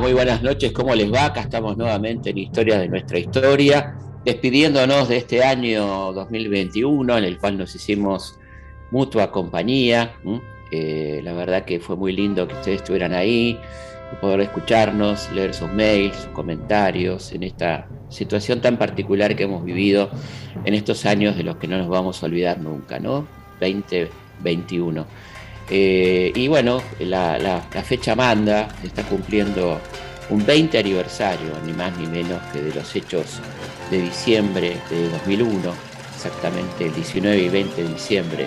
muy buenas noches, ¿cómo les va? Acá estamos nuevamente en Historia de nuestra historia, despidiéndonos de este año 2021 en el cual nos hicimos mutua compañía. Eh, la verdad que fue muy lindo que ustedes estuvieran ahí poder escucharnos, leer sus mails, sus comentarios en esta situación tan particular que hemos vivido en estos años de los que no nos vamos a olvidar nunca, ¿no? 2021. Eh, y bueno, la, fecha manda, está cumpliendo un 20 aniversario, ni más ni menos que de los hechos de diciembre de 2001, exactamente el 19 y 20 de diciembre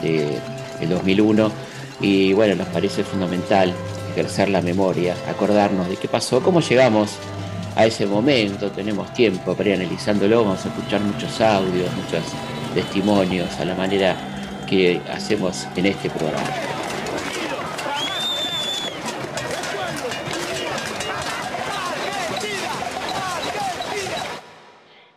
de, 2001. Y bueno, nos parece fundamental ejercer la memoria, acordarnos de qué pasó, cómo llegamos a ese momento, tenemos tiempo para ir analizándolo, vamos a escuchar muchos audios, muchos testimonios a la manera que hacemos en este programa.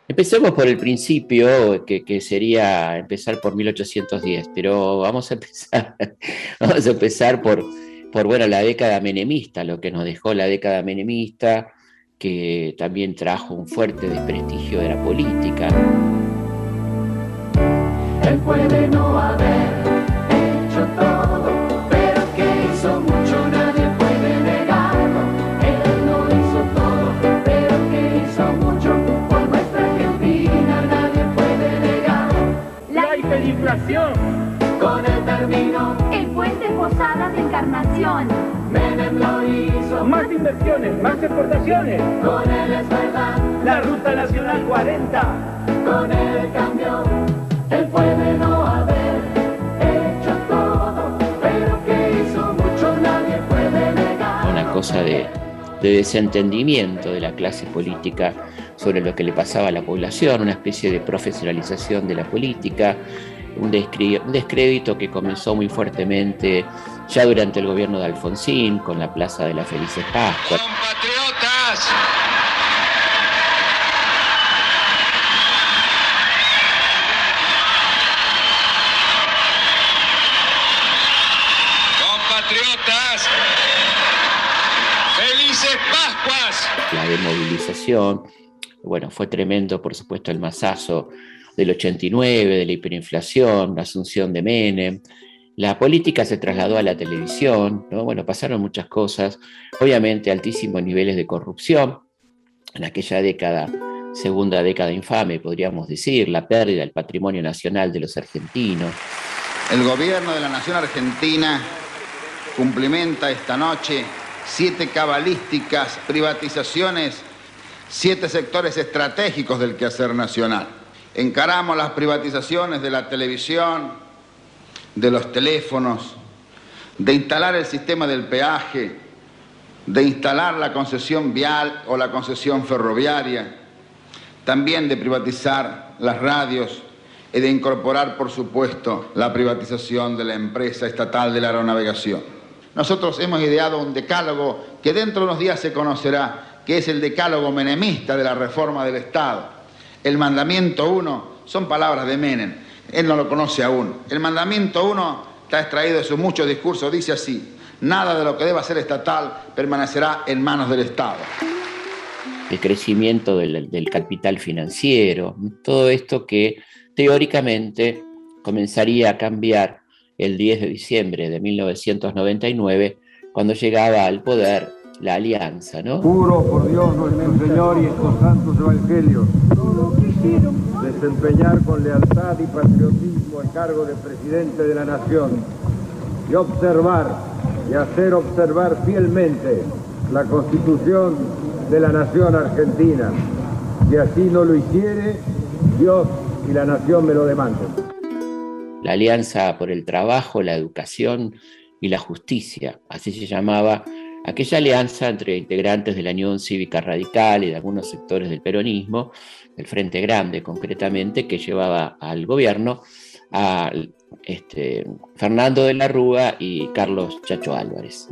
Empecemos por el principio, que, sería empezar por 1810, pero vamos a empezar, vamos a empezar por, por bueno, la década menemista, lo que nos dejó la década menemista, que también trajo un fuerte desprestigio de la política puede no haber hecho todo, pero que hizo mucho nadie puede negarlo. Él no hizo todo, pero que hizo mucho por nuestra Argentina nadie puede negarlo. La hiperinflación. Con el término. El puente Posadas de Encarnación. Menem lo hizo. Más inversiones, más exportaciones. Con él es verdad. La Ruta Nacional 40. Con él cambió. De, desentendimiento de la clase política sobre lo que le pasaba a la población, una especie de profesionalización de la política, un, descrédito que comenzó muy fuertemente ya durante el gobierno de Alfonsín, con la Plaza de la Felices Pascua. ¡Compatriotas! de Bueno, fue tremendo, por supuesto, el masazo del 89, de la hiperinflación, la asunción de Menem. La política se trasladó a la televisión, ¿no? Bueno, pasaron muchas cosas. Obviamente, altísimos niveles de corrupción. En aquella década, segunda década infame, podríamos decir, la pérdida del patrimonio nacional de los argentinos. El gobierno de la nación argentina cumplimenta esta noche siete cabalísticas privatizaciones, siete sectores estratégicos del quehacer nacional. Encaramos las privatizaciones de la televisión, de los teléfonos, de instalar el sistema del peaje, de instalar la concesión vial o la concesión ferroviaria, también de privatizar las radios y de incorporar, por supuesto, la privatización de la empresa estatal de la aeronavegación. Nosotros hemos ideado un decálogo que dentro de unos días se conocerá, que es el decálogo menemista de la reforma del Estado. El mandamiento 1 son palabras de Menem, él no lo conoce aún. El mandamiento 1 está extraído de su mucho discurso, dice así, nada de lo que deba ser estatal permanecerá en manos del Estado. El crecimiento del, del capital financiero, todo esto que teóricamente comenzaría a cambiar el 10 de diciembre de 1999, cuando llegaba al poder la alianza, ¿no? Juro por Dios nuestro Señor y estos santos evangelios desempeñar con lealtad y patriotismo el cargo de presidente de la nación y observar y hacer observar fielmente la constitución de la nación argentina. Si así no lo hiciere, Dios y la nación me lo demanden la Alianza por el Trabajo, la Educación y la Justicia, así se llamaba aquella alianza entre integrantes de la Unión Cívica Radical y de algunos sectores del peronismo, el Frente Grande concretamente, que llevaba al gobierno a este, Fernando de la Rúa y Carlos Chacho Álvarez.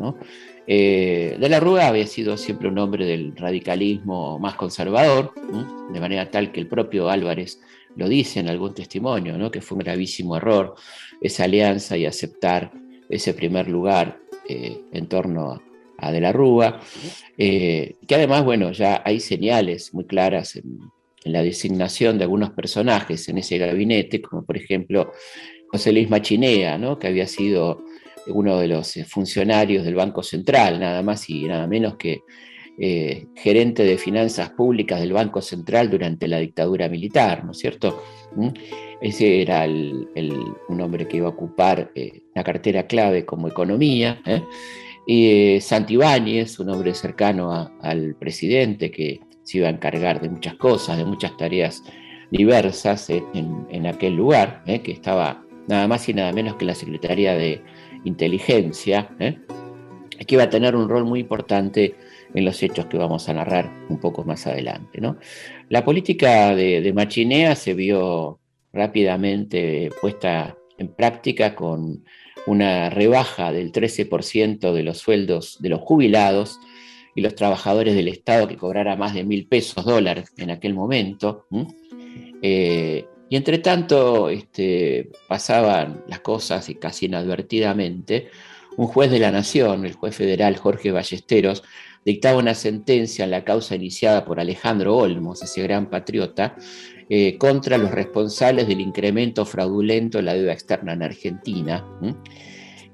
Eh, de la Rúa había sido siempre un hombre del radicalismo más conservador, de manera tal que el propio Álvarez lo dice en algún testimonio, ¿no? que fue un gravísimo error esa alianza y aceptar ese primer lugar eh, en torno a, De la Rúa, eh, que además, bueno, ya hay señales muy claras en, en, la designación de algunos personajes en ese gabinete, como por ejemplo José Luis Machinea, ¿no? que había sido uno de los funcionarios del Banco Central, nada más y nada menos que eh, gerente de finanzas públicas del Banco Central durante la dictadura militar, ¿no es cierto? ¿Mm? Ese era el, el, un hombre que iba a ocupar eh, la cartera clave como economía. ¿eh? Y Santibáñez, un hombre cercano al presidente que se iba a encargar de muchas cosas, de muchas tareas diversas en, aquel lugar, que estaba nada más y nada menos que la Secretaría de Inteligencia, que iba a tener un rol muy importante en los hechos que vamos a narrar un poco más adelante. La política de, de, Machinea se vio rápidamente puesta en práctica con una rebaja del 13% de los sueldos de los jubilados y los trabajadores del Estado que cobrara más de mil pesos dólares en aquel momento. Eh, y entre tanto este, pasaban las cosas y casi inadvertidamente, un juez de la Nación, el juez federal Jorge Ballesteros, dictaba una sentencia en la causa iniciada por Alejandro Olmos, ese gran patriota, eh, contra los responsables del incremento fraudulento en la deuda externa en Argentina.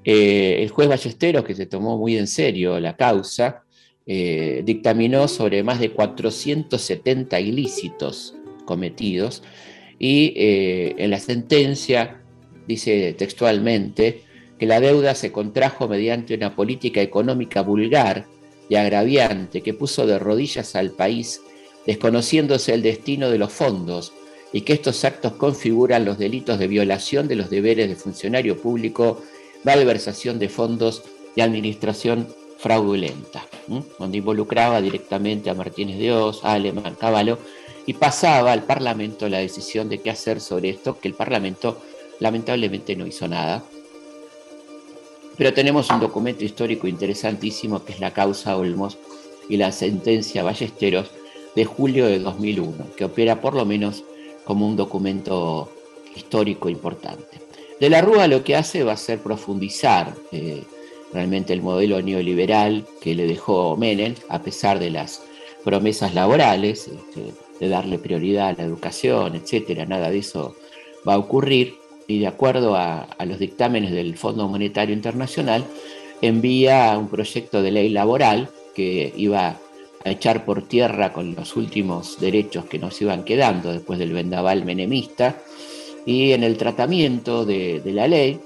Eh, el juez Ballesteros, que se tomó muy en serio la causa, eh, dictaminó sobre más de 470 ilícitos cometidos y en la sentencia dice textualmente que la deuda se contrajo mediante una política económica vulgar y agraviante que puso de rodillas al país, desconociéndose el destino de los fondos, y que estos actos configuran los delitos de violación de los deberes de funcionario público, malversación de fondos y administración fraudulenta, donde involucraba directamente a Martínez de Oz, a Alemán Caballo, y pasaba al Parlamento la decisión de qué hacer sobre esto, que el Parlamento lamentablemente no hizo nada, pero tenemos un documento histórico interesantísimo que es la causa Olmos y la sentencia Ballesteros de julio de 2001, que opera por lo menos como un documento histórico importante. De la Rúa lo que hace va a ser profundizar eh, realmente el modelo neoliberal que le dejó Menem, a pesar de las promesas laborales, este, de darle prioridad a la educación, etcétera, nada de eso va a ocurrir y de acuerdo a, a, los dictámenes del Fondo Monetario Internacional, envía un proyecto de ley laboral que iba a echar por tierra con los últimos derechos que nos iban quedando después del vendaval menemista. Y en el tratamiento de, la ley,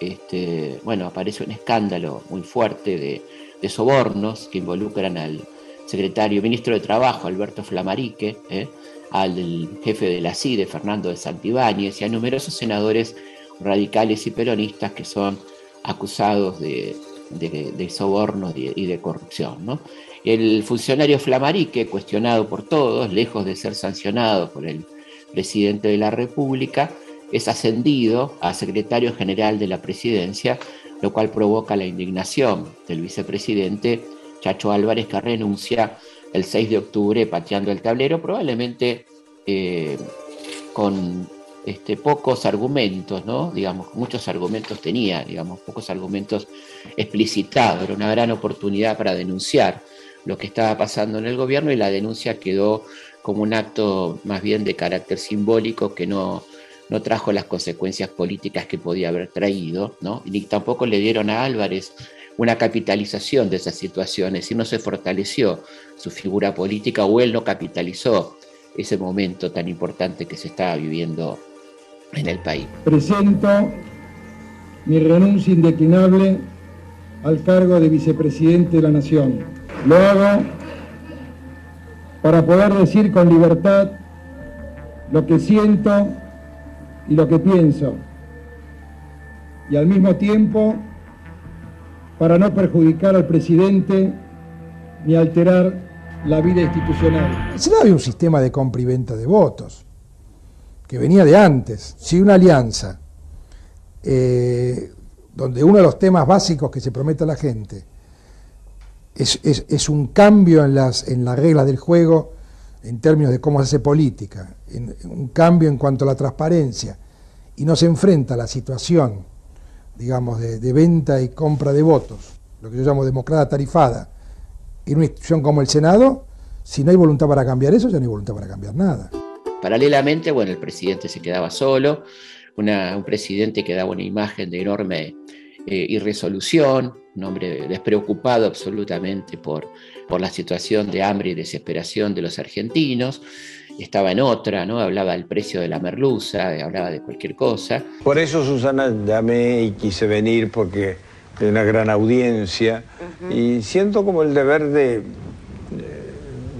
este, bueno, aparece un escándalo muy fuerte de, sobornos que involucran al secretario, ministro de Trabajo, Alberto Flamarique, ¿eh? al jefe de la CIDE, Fernando de Santibáñez, y a numerosos senadores radicales y peronistas que son acusados de, de, de sobornos y de corrupción. ¿no? El funcionario Flamarique, cuestionado por todos, lejos de ser sancionado por el presidente de la República, es ascendido a secretario general de la presidencia, lo cual provoca la indignación del vicepresidente Chacho Álvarez, que renuncia el 6 de octubre pateando el tablero, probablemente eh, con este, pocos argumentos, ¿no? Digamos, muchos argumentos tenía, digamos, pocos argumentos explicitados, era una gran oportunidad para denunciar lo que estaba pasando en el gobierno y la denuncia quedó como un acto más bien de carácter simbólico que no, no trajo las consecuencias políticas que podía haber traído, ¿no? ni tampoco le dieron a Álvarez una capitalización de esas situaciones y no se fortaleció su figura política o él no capitalizó ese momento tan importante que se estaba viviendo en el país. Presento mi renuncia indeclinable al cargo de vicepresidente de la Nación. Lo hago para poder decir con libertad lo que siento y lo que pienso. Y al mismo tiempo para no perjudicar al presidente ni alterar la vida institucional. Se había un sistema de compra y venta de votos, que venía de antes. Si una alianza, eh, donde uno de los temas básicos que se promete a la gente es, es, un cambio en las, en las reglas del juego en términos de cómo se hace política, un cambio en cuanto a la transparencia, y no se enfrenta a la situación digamos, de, de, venta y compra de votos, lo que yo llamo democracia tarifada, en una institución como el Senado, si no hay voluntad para cambiar eso, ya no hay voluntad para cambiar nada. Paralelamente, bueno, el presidente se quedaba solo, un presidente que daba una imagen de enorme eh, irresolución, un hombre despreocupado absolutamente por, por la situación de hambre y desesperación de los argentinos. Estaba en otra, ¿no? Hablaba del precio de la merluza, hablaba de cualquier cosa. Por eso, Susana, llamé y quise venir porque hay una gran audiencia y siento como el deber de,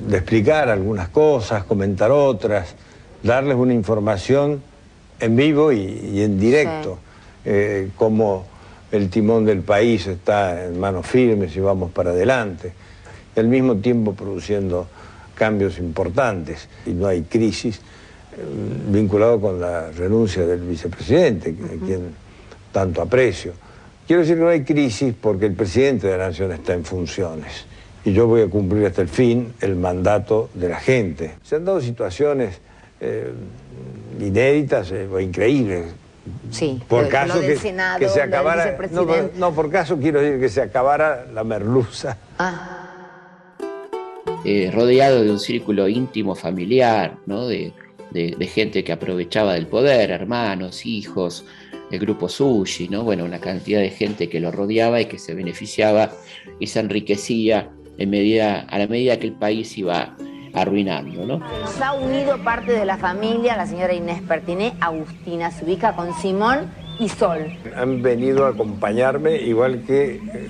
de explicar algunas cosas, comentar otras, darles una información en vivo y, y en directo, eh, cómo el timón del país está en manos firmes y vamos para adelante, y al mismo tiempo produciendo cambios importantes y no hay crisis eh, vinculado con la renuncia del vicepresidente, a quien tanto aprecio. Quiero decir que no hay crisis porque el presidente de la Nación está en funciones y yo voy a cumplir hasta el fin el mandato de la gente. Se han dado situaciones eh, inéditas eh, o increíbles. Sí, Por lo- caso lo del que, Senado, que lo se del acabara. No, no, por caso quiero decir que se acabara la merluza. Ah, eh, rodeado de un círculo íntimo familiar, ¿no? de, de- de gente que aprovechaba del poder, hermanos, hijos, el grupo Sushi, ¿no? bueno, una cantidad de gente que lo rodeaba y que se beneficiaba y se enriquecía en medida, a la medida que el país iba arruinando. ¿no? Nos ha unido parte de la familia, la señora Inés Pertiné, Agustina, se ubica con Simón y Sol. Han venido a acompañarme igual que eh,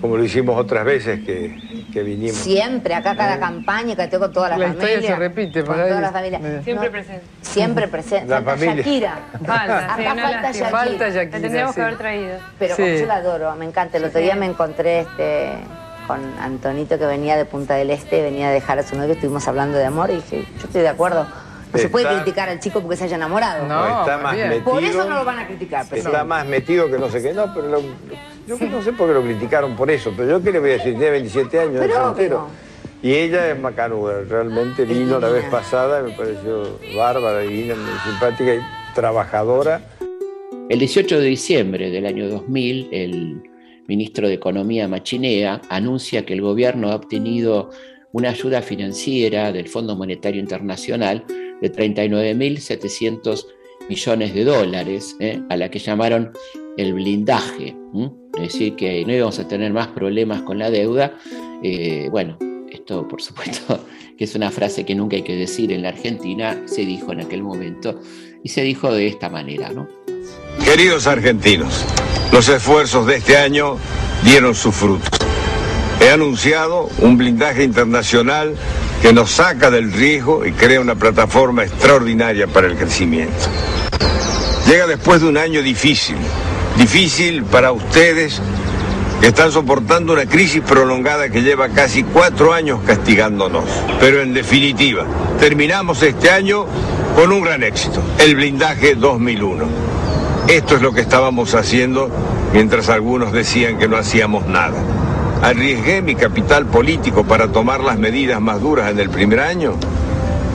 como lo hicimos otras veces que, que vinimos. Siempre, acá cada campaña que tengo con toda la, La familia. historia se repite para toda la familia. Siempre presente. Siempre presente. La falta familia. Shakira. Falta, acá sí, una falta. Shakira. Falta Shakira, La tendríamos sí. que haber traído. Pero Sí. como yo la adoro, me encanta. El otro día me encontré este, con Antonito que venía de Punta del Este, venía a dejar a su novio, estuvimos hablando de amor y dije, yo estoy de acuerdo. No se puede criticar al chico porque se haya enamorado. No, está más bien. metido. Por eso no lo van a criticar, pero Está más metido que no sé qué. No, pero lo- yo no sé por qué lo criticaron por eso, pero yo qué le voy a decir, tiene 27 años, Pero es soltero. Y ella es macanuda, realmente vino la vez pasada, me pareció bárbara, divina, muy simpática y trabajadora. El 18 de diciembre del año 2000, el ministro de Economía Machinea anuncia que el gobierno ha obtenido una ayuda financiera del Fondo Monetario Internacional de 39.700 millones de dólares, ¿eh? a la que llamaron el blindaje. Es decir, que no íbamos a tener más problemas con la deuda. Eh, bueno, esto por supuesto que es una frase que nunca hay que decir en la Argentina, se dijo en aquel momento y se dijo de esta manera, ¿no? Queridos argentinos, los esfuerzos de este año dieron sus frutos. He anunciado un blindaje internacional que nos saca del riesgo y crea una plataforma extraordinaria para el crecimiento. Llega después de un año difícil, difícil para ustedes que están soportando una crisis prolongada que lleva casi cuatro años castigándonos. Pero en definitiva, terminamos este año con un gran éxito, el blindaje 2001. Esto es lo que estábamos haciendo mientras algunos decían que no hacíamos nada. Arriesgué mi capital político para tomar las medidas más duras en el primer año.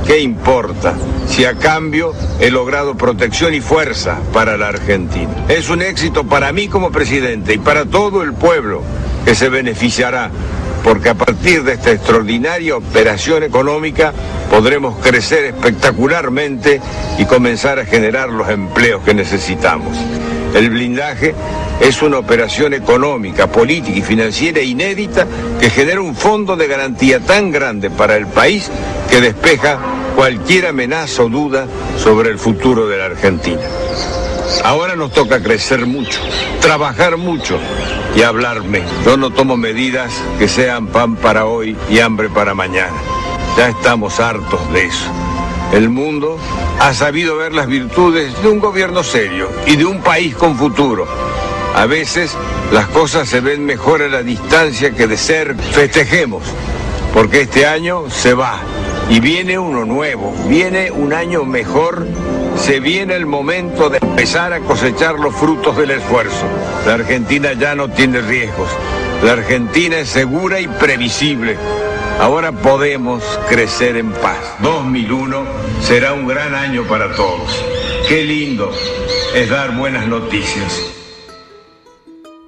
¿Qué importa si a cambio he logrado protección y fuerza para la Argentina? Es un éxito para mí como presidente y para todo el pueblo que se beneficiará, porque a partir de esta extraordinaria operación económica podremos crecer espectacularmente y comenzar a generar los empleos que necesitamos. El blindaje es una operación económica, política y financiera inédita que genera un fondo de garantía tan grande para el país que despeja cualquier amenaza o duda sobre el futuro de la Argentina. Ahora nos toca crecer mucho, trabajar mucho y hablar menos. Yo no tomo medidas que sean pan para hoy y hambre para mañana. Ya estamos hartos de eso. El mundo ha sabido ver las virtudes de un gobierno serio y de un país con futuro. A veces las cosas se ven mejor a la distancia que de ser. Festejemos, porque este año se va y viene uno nuevo, viene un año mejor, se viene el momento de empezar a cosechar los frutos del esfuerzo. La Argentina ya no tiene riesgos, la Argentina es segura y previsible. Ahora podemos crecer en paz. 2001 será un gran año para todos. Qué lindo es dar buenas noticias.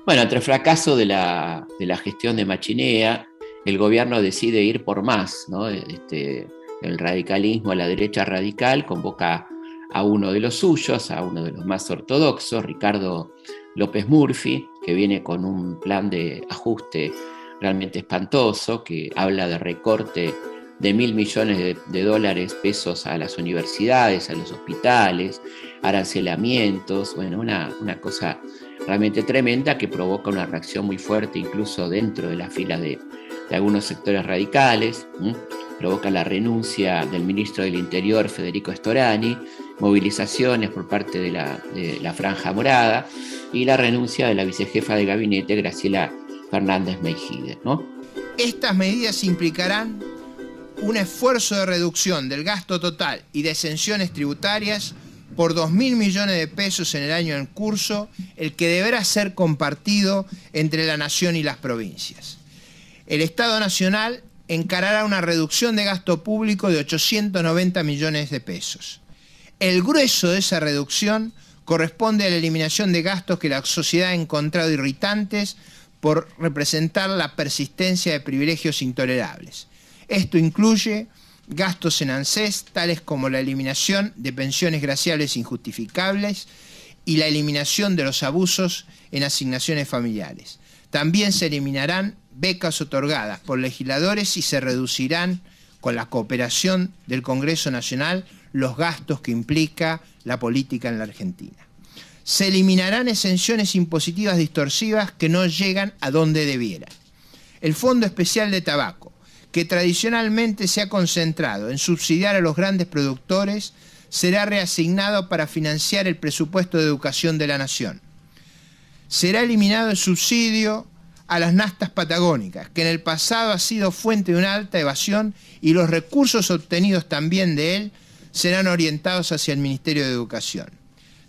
Bueno, el fracaso de la, de la gestión de Machinea, el gobierno decide ir por más, ¿no? Este, el radicalismo, la derecha radical, convoca a uno de los suyos, a uno de los más ortodoxos, Ricardo López Murphy, que viene con un plan de ajuste realmente espantoso, que habla de recorte de mil millones de, dólares pesos a las universidades, a los hospitales, arancelamientos, bueno, una, una cosa realmente tremenda que provoca una reacción muy fuerte incluso dentro de las filas de, algunos sectores radicales, provoca la renuncia del ministro del Interior Federico Storani, movilizaciones por parte de la, Franja Morada y la renuncia de la vicejefa de gabinete Graciela Fernández Mejide. Estas medidas implicarán un esfuerzo de reducción del gasto total y de exenciones tributarias por 2 mil millones de pesos en el año en curso, el que deberá ser compartido entre la nación y las provincias. El Estado Nacional encarará una reducción de gasto público de 890 millones de pesos. El grueso de esa reducción corresponde a la eliminación de gastos que la sociedad ha encontrado irritantes por representar la persistencia de privilegios intolerables. Esto incluye gastos en ANSES, tales como la eliminación de pensiones graciales injustificables y la eliminación de los abusos en asignaciones familiares. También se eliminarán becas otorgadas por legisladores y se reducirán, con la cooperación del Congreso Nacional, los gastos que implica la política en la Argentina. Se eliminarán exenciones impositivas distorsivas que no llegan a donde debieran. El Fondo Especial de Tabaco, que tradicionalmente se ha concentrado en subsidiar a los grandes productores, será reasignado para financiar el presupuesto de educación de la nación. Será eliminado el subsidio a las nastas patagónicas, que en el pasado ha sido fuente de una alta evasión y los recursos obtenidos también de él serán orientados hacia el Ministerio de Educación.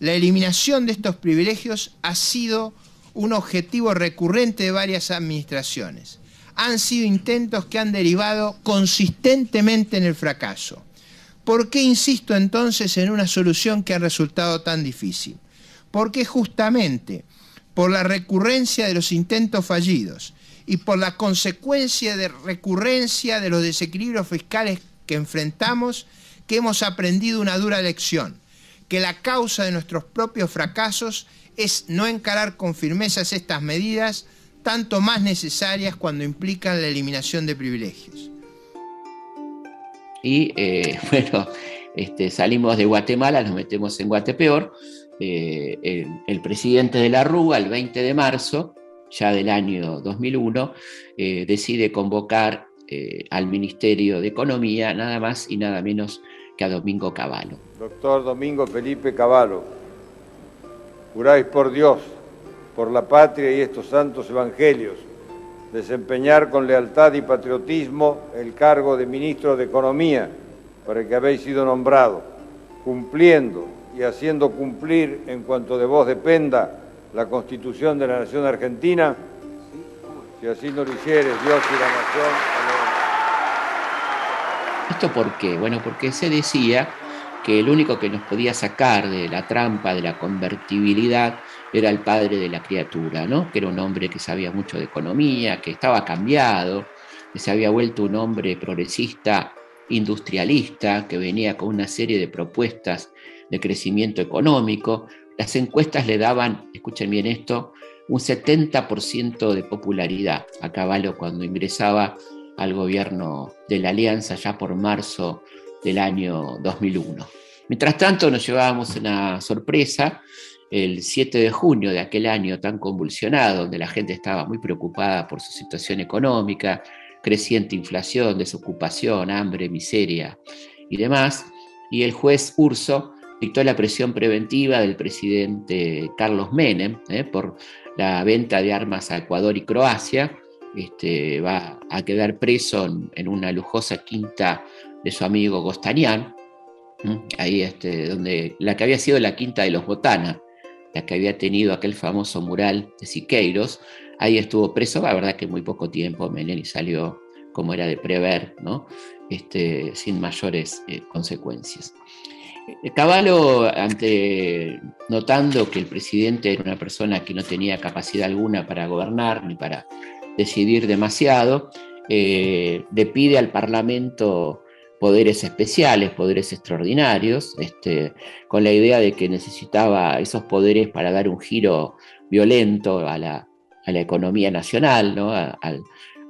La eliminación de estos privilegios ha sido un objetivo recurrente de varias administraciones han sido intentos que han derivado consistentemente en el fracaso. ¿Por qué insisto entonces en una solución que ha resultado tan difícil? Porque justamente por la recurrencia de los intentos fallidos y por la consecuencia de recurrencia de los desequilibrios fiscales que enfrentamos, que hemos aprendido una dura lección, que la causa de nuestros propios fracasos es no encarar con firmezas estas medidas, tanto más necesarias cuando implican la eliminación de privilegios. Y eh, bueno, este, salimos de Guatemala, nos metemos en Guatepeor. Eh, el, presidente de la Rúa, el 20 de marzo, ya del año 2001, eh, decide convocar al Ministerio de Economía nada más y nada menos que a Domingo Cavallo. Doctor Domingo Felipe Cavallo, juráis por Dios por la patria y estos santos evangelios, desempeñar con lealtad y patriotismo el cargo de ministro de Economía para el que habéis sido nombrado, cumpliendo y haciendo cumplir en cuanto de vos dependa la Constitución de la Nación Argentina, si así no lo hicieres, Dios y la Nación. ¿Esto por qué? Bueno, porque se decía que el único que nos podía sacar de la trampa de la convertibilidad era el padre de la criatura, ¿no? que era un hombre que sabía mucho de economía, que estaba cambiado, que se había vuelto un hombre progresista, industrialista, que venía con una serie de propuestas de crecimiento económico. Las encuestas le daban, escuchen bien esto, un 70% de popularidad a Caballo cuando ingresaba al gobierno de la Alianza ya por marzo del año 2001. Mientras tanto nos llevábamos una sorpresa el 7 de junio de aquel año tan convulsionado, donde la gente estaba muy preocupada por su situación económica, creciente inflación, desocupación, hambre, miseria y demás, y el juez Urso dictó la presión preventiva del presidente Carlos Menem ¿eh? por la venta de armas a Ecuador y Croacia. Este, va a quedar preso en, una lujosa quinta de su amigo Gostanián, ahí este, donde la que había sido la quinta de los Botana, la que había tenido aquel famoso mural de Siqueiros, ahí estuvo preso, la verdad que muy poco tiempo, Menelli salió como era de prever, ¿no? este, sin mayores eh, consecuencias. Caballo, ante, notando que el presidente era una persona que no tenía capacidad alguna para gobernar ni para decidir demasiado, eh, le pide al Parlamento poderes especiales, poderes extraordinarios, este, con la idea de que necesitaba esos poderes para dar un giro violento a la, economía nacional, ¿no? a,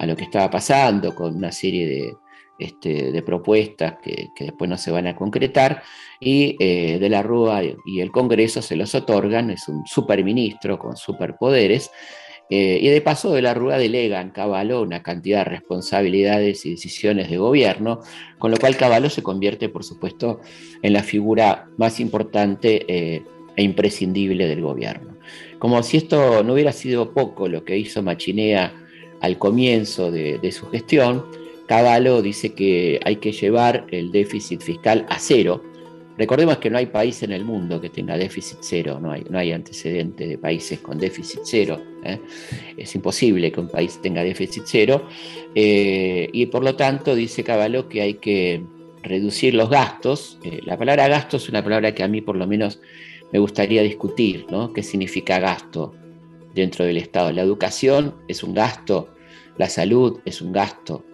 lo que estaba pasando, con una serie de, este, propuestas que, después no se van a concretar, y eh, de la Rúa y el Congreso se los otorgan, es un superministro con superpoderes, eh, y de paso de la Rúa delega en Caballo una cantidad de responsabilidades y decisiones de gobierno, con lo cual Caballo se convierte, por supuesto, en la figura más importante eh, e imprescindible del gobierno. Como si esto no hubiera sido poco lo que hizo Machinea al comienzo de, su gestión, Caballo dice que hay que llevar el déficit fiscal a cero, Recordemos que no hay país en el mundo que tenga déficit cero, no hay, no hay antecedente de países con déficit cero. ¿Eh? Es imposible que un país tenga déficit cero. Eh, y por lo tanto, dice Caballo que hay que reducir los gastos. Eh, la palabra gasto es una palabra que a mí por lo menos me gustaría discutir, ¿no? ¿Qué significa gasto dentro del Estado? La educación es un gasto, la salud es un gasto,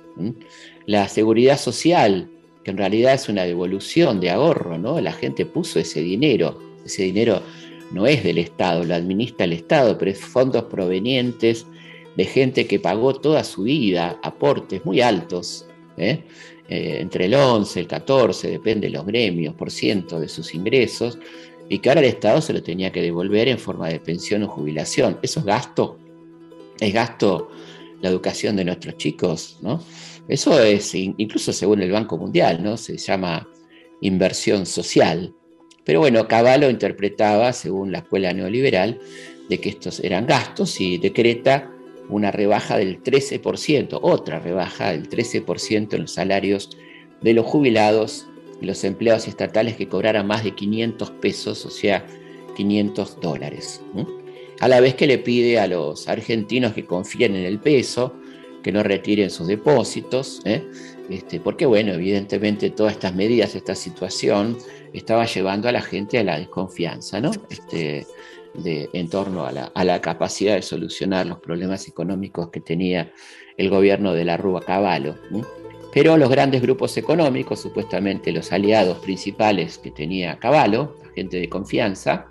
la seguridad social en realidad es una devolución de ahorro, ¿no? La gente puso ese dinero, ese dinero no es del Estado, lo administra el Estado, pero es fondos provenientes de gente que pagó toda su vida aportes muy altos, ¿eh? Eh, entre el 11, el 14, depende de los gremios, por ciento de sus ingresos, y que ahora el Estado se lo tenía que devolver en forma de pensión o jubilación. Eso es gasto, es gasto la educación de nuestros chicos, ¿no? Eso es, incluso según el Banco Mundial, ¿no? Se llama inversión social. Pero bueno, Cavallo interpretaba, según la escuela neoliberal, de que estos eran gastos y decreta una rebaja del 13%, otra rebaja del 13% en los salarios de los jubilados y los empleados estatales que cobraran más de 500 pesos, o sea, 500 dólares. A la vez que le pide a los argentinos que confíen en el peso, que no retiren sus depósitos, ¿eh? este, porque bueno, evidentemente todas estas medidas, esta situación, estaba llevando a la gente a la desconfianza, ¿no? Este, en torno a la, capacidad de solucionar los problemas económicos que tenía el gobierno de la Rúa Caballo. Pero los grandes grupos económicos, supuestamente los aliados principales que tenía Caballo, la gente de confianza,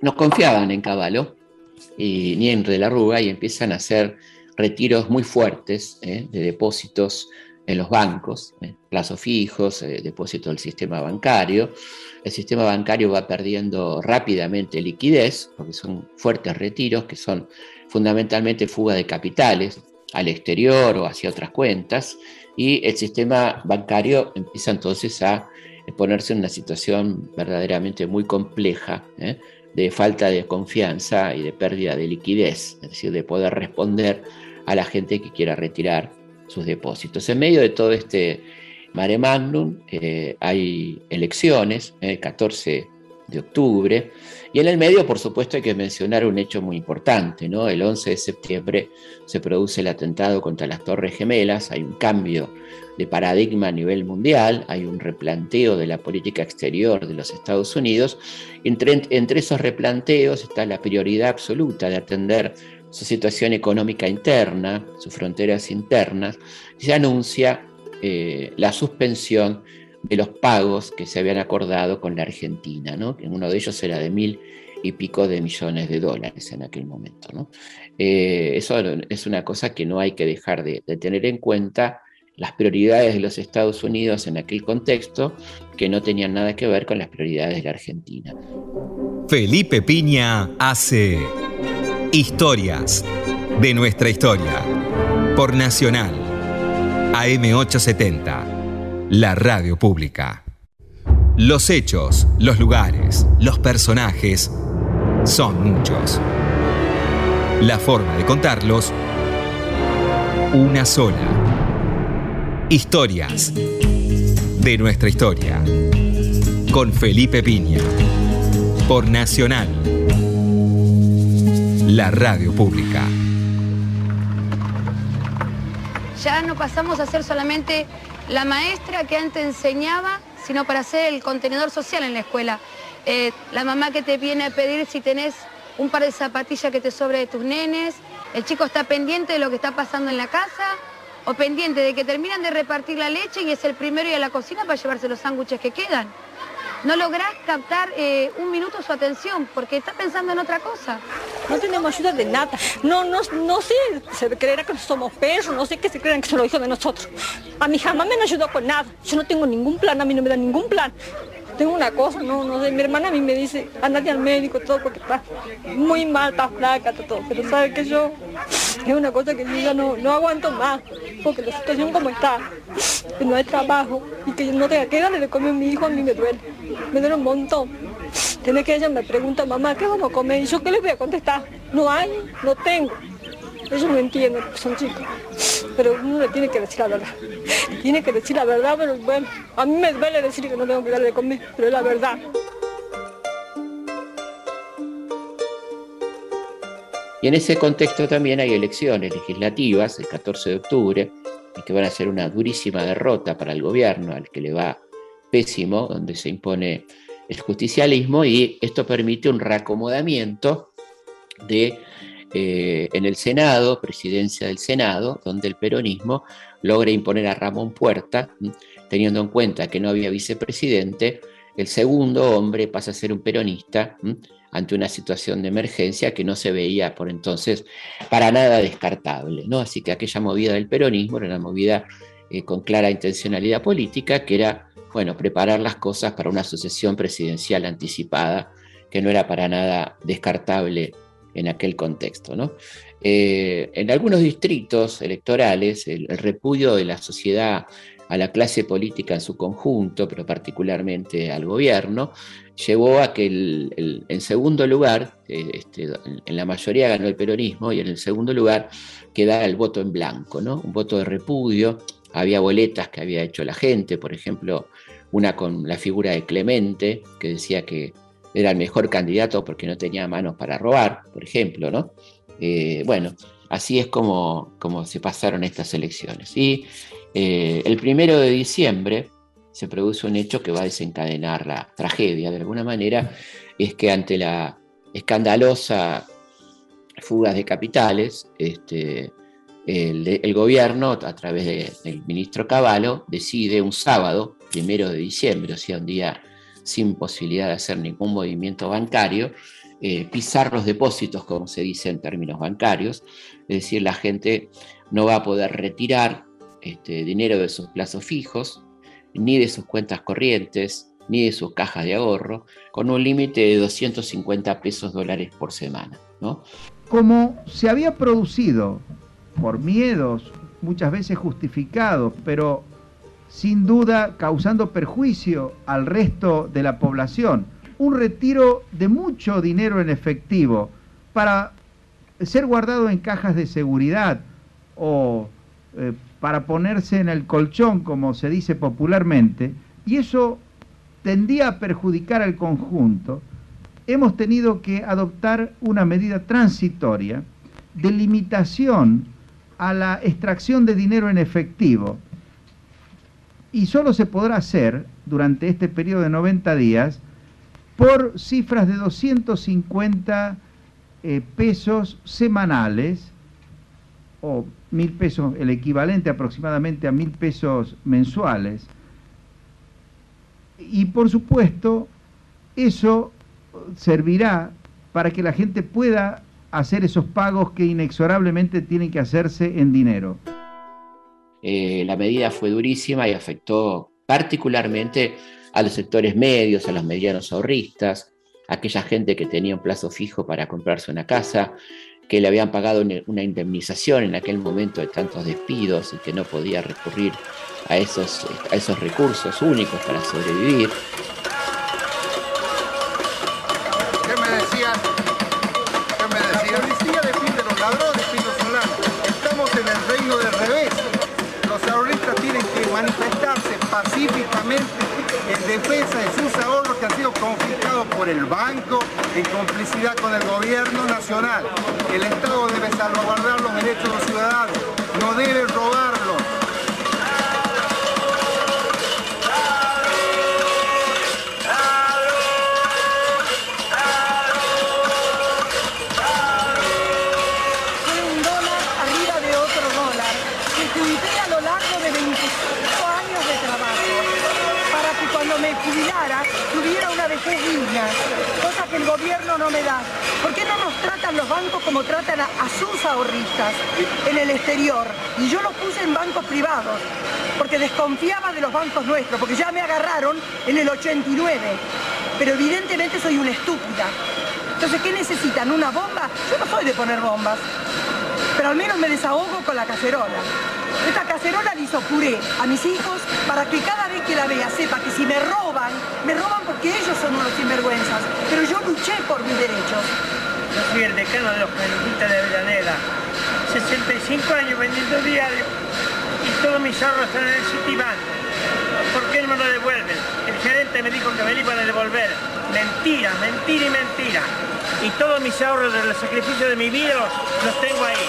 no confiaban en Caballo y, ni en De la Rúa y empiezan a hacer retiros muy fuertes ¿eh? de depósitos en los bancos, ¿eh? plazos fijos, eh, depósitos del sistema bancario. El sistema bancario va perdiendo rápidamente liquidez, porque son fuertes retiros que son fundamentalmente fuga de capitales al exterior o hacia otras cuentas, y el sistema bancario empieza entonces a ponerse en una situación verdaderamente muy compleja, de falta de confianza y de pérdida de liquidez, es decir, de poder responder a la gente que quiera retirar sus depósitos. En medio de todo este mare magnum eh, hay elecciones, el 14 de octubre, y en el medio, por supuesto, hay que mencionar un hecho muy importante, ¿no? El 11 de septiembre se produce el atentado contra las Torres Gemelas, hay un cambio de paradigma a nivel mundial, hay un replanteo de la política exterior de los Estados Unidos. Entre esos replanteos está la prioridad absoluta de atender su situación económica interna, sus fronteras internas, se anuncia eh, la suspensión de los pagos que se habían acordado con la Argentina, ¿no? uno de ellos era de mil y pico de millones de dólares en aquel momento. Eh, eso es una cosa que no hay que dejar de, de tener en cuenta las prioridades de los Estados Unidos en aquel contexto que no tenían nada que ver con las prioridades de la Argentina. Felipe Piña hace Historias de nuestra historia. Por Nacional. AM870. La radio pública. Los hechos, los lugares, los personajes son muchos. La forma de contarlos, una sola. Historias de nuestra historia. Con Felipe Piña. Por Nacional la radio pública. Ya no pasamos a ser solamente la maestra que antes enseñaba, sino para ser el contenedor social en la escuela. Eh, la mamá que te viene a pedir si tenés un par de zapatillas que te sobre de tus nenes, el chico está pendiente de lo que está pasando en la casa o pendiente de que terminan de repartir la leche y es el primero y a la cocina para llevarse los sándwiches que quedan. No lográs captar eh, un minuto su atención porque está pensando en otra cosa. No tenemos ayuda de nada. No, no, no sé, se creerá que somos perros, no sé qué se creerán que son los hijos de nosotros. A mi jamás me no ayudó con nada. Yo no tengo ningún plan, a mí no me da ningún plan. Tengo una cosa, no, no sé, mi hermana a mí me dice, andate al médico, todo, porque está muy mal, está flaca, todo, pero sabe que yo, es una cosa que yo ya no, no aguanto más, porque la situación como está, que no hay trabajo y que yo no tenga que darle de comer a mi hijo, a mí me duele, me duele un montón. Tiene que ella me pregunta, mamá, ¿qué vamos a comer? Y yo, ¿qué les voy a contestar? No hay, no tengo. Ellos no entienden, son chicos. Pero uno le tiene que decir la verdad. Tiene que decir la verdad, pero bueno, a mí me duele decir que no tengo que darle de comer, pero es la verdad. Y en ese contexto también hay elecciones legislativas el 14 de octubre, que van a ser una durísima derrota para el gobierno, al que le va pésimo, donde se impone el justicialismo, y esto permite un reacomodamiento de eh, en el Senado, presidencia del Senado, donde el peronismo logra imponer a Ramón Puerta, teniendo en cuenta que no había vicepresidente, el segundo hombre pasa a ser un peronista ante una situación de emergencia que no se veía por entonces para nada descartable. ¿no? Así que aquella movida del peronismo era una movida eh, con clara intencionalidad política, que era bueno, preparar las cosas para una sucesión presidencial anticipada, que no era para nada descartable en aquel contexto. ¿no? Eh, en algunos distritos electorales, el, repudio de la sociedad a la clase política en su conjunto, pero particularmente al gobierno, llevó a que en segundo lugar, eh, este, en la mayoría ganó el peronismo, y en el segundo lugar quedara el voto en blanco, ¿no? un voto de repudio. Había boletas que había hecho la gente, por ejemplo, una con la figura de Clemente, que decía que era el mejor candidato porque no tenía manos para robar, por ejemplo, ¿no? Eh, bueno, así es como, como, se pasaron estas elecciones. Y eh, el primero de diciembre se produce un hecho que va a desencadenar la tragedia, de alguna manera, es que ante la escandalosa fuga de capitales, este, el, gobierno, a través del ministro Cavallo, decide un sábado, primero de diciembre, o sea, un día sin posibilidad de hacer ningún movimiento bancario, eh, pisar los depósitos, como se dice en términos bancarios, es decir, la gente no va a poder retirar este, dinero de sus plazos fijos, ni de sus cuentas corrientes, ni de sus cajas de ahorro, con un límite de 250 pesos dólares por semana. ¿no? Como se había producido por miedos muchas veces justificados, pero sin duda causando perjuicio al resto de la población. Un retiro de mucho dinero en efectivo para ser guardado en cajas de seguridad o eh, para ponerse en el colchón, como se dice popularmente, y eso tendía a perjudicar al conjunto, hemos tenido que adoptar una medida transitoria de limitación a la extracción de dinero en efectivo y solo se podrá hacer durante este periodo de 90 días por cifras de 250 eh, pesos semanales o mil pesos, el equivalente aproximadamente a mil pesos mensuales. Y por supuesto, eso servirá para que la gente pueda hacer esos pagos que inexorablemente tienen que hacerse en dinero. Eh, la medida fue durísima y afectó particularmente a los sectores medios, a los medianos ahorristas, a aquella gente que tenía un plazo fijo para comprarse una casa, que le habían pagado una indemnización en aquel momento de tantos despidos y que no podía recurrir a esos, a esos recursos únicos para sobrevivir. Pacíficamente en defensa de sus ahorros que han sido confiscados por el banco en complicidad con el gobierno nacional. El Estado debe salvaguardar los derechos de los ciudadanos, no debe robarlos. Vejez digna, cosa que el gobierno no me da. ¿Por qué no nos tratan los bancos como tratan a, sus ahorristas en el exterior? Y yo los puse en bancos privados, porque desconfiaba de los bancos nuestros, porque ya me agarraron en el 89. Pero evidentemente soy una estúpida. Entonces, ¿qué necesitan? ¿Una bomba? Yo no soy de poner bombas, pero al menos me desahogo con la cacerola. Esta cacerola le hizo puré a mis hijos para que cada vez que la vea sepa que si me roban, me roban porque ellos son unos sinvergüenzas. Pero yo luché por mis derechos. Yo soy el decano de los periodistas de Avellaneda. 65 años vendiendo diario y todos mis ahorros están en el Citibank. ¿Por qué no me lo devuelven? El gerente me dijo que me lo iban a devolver. Mentira, mentira y mentira. Y todos mis ahorros del sacrificio de mi vida los tengo ahí.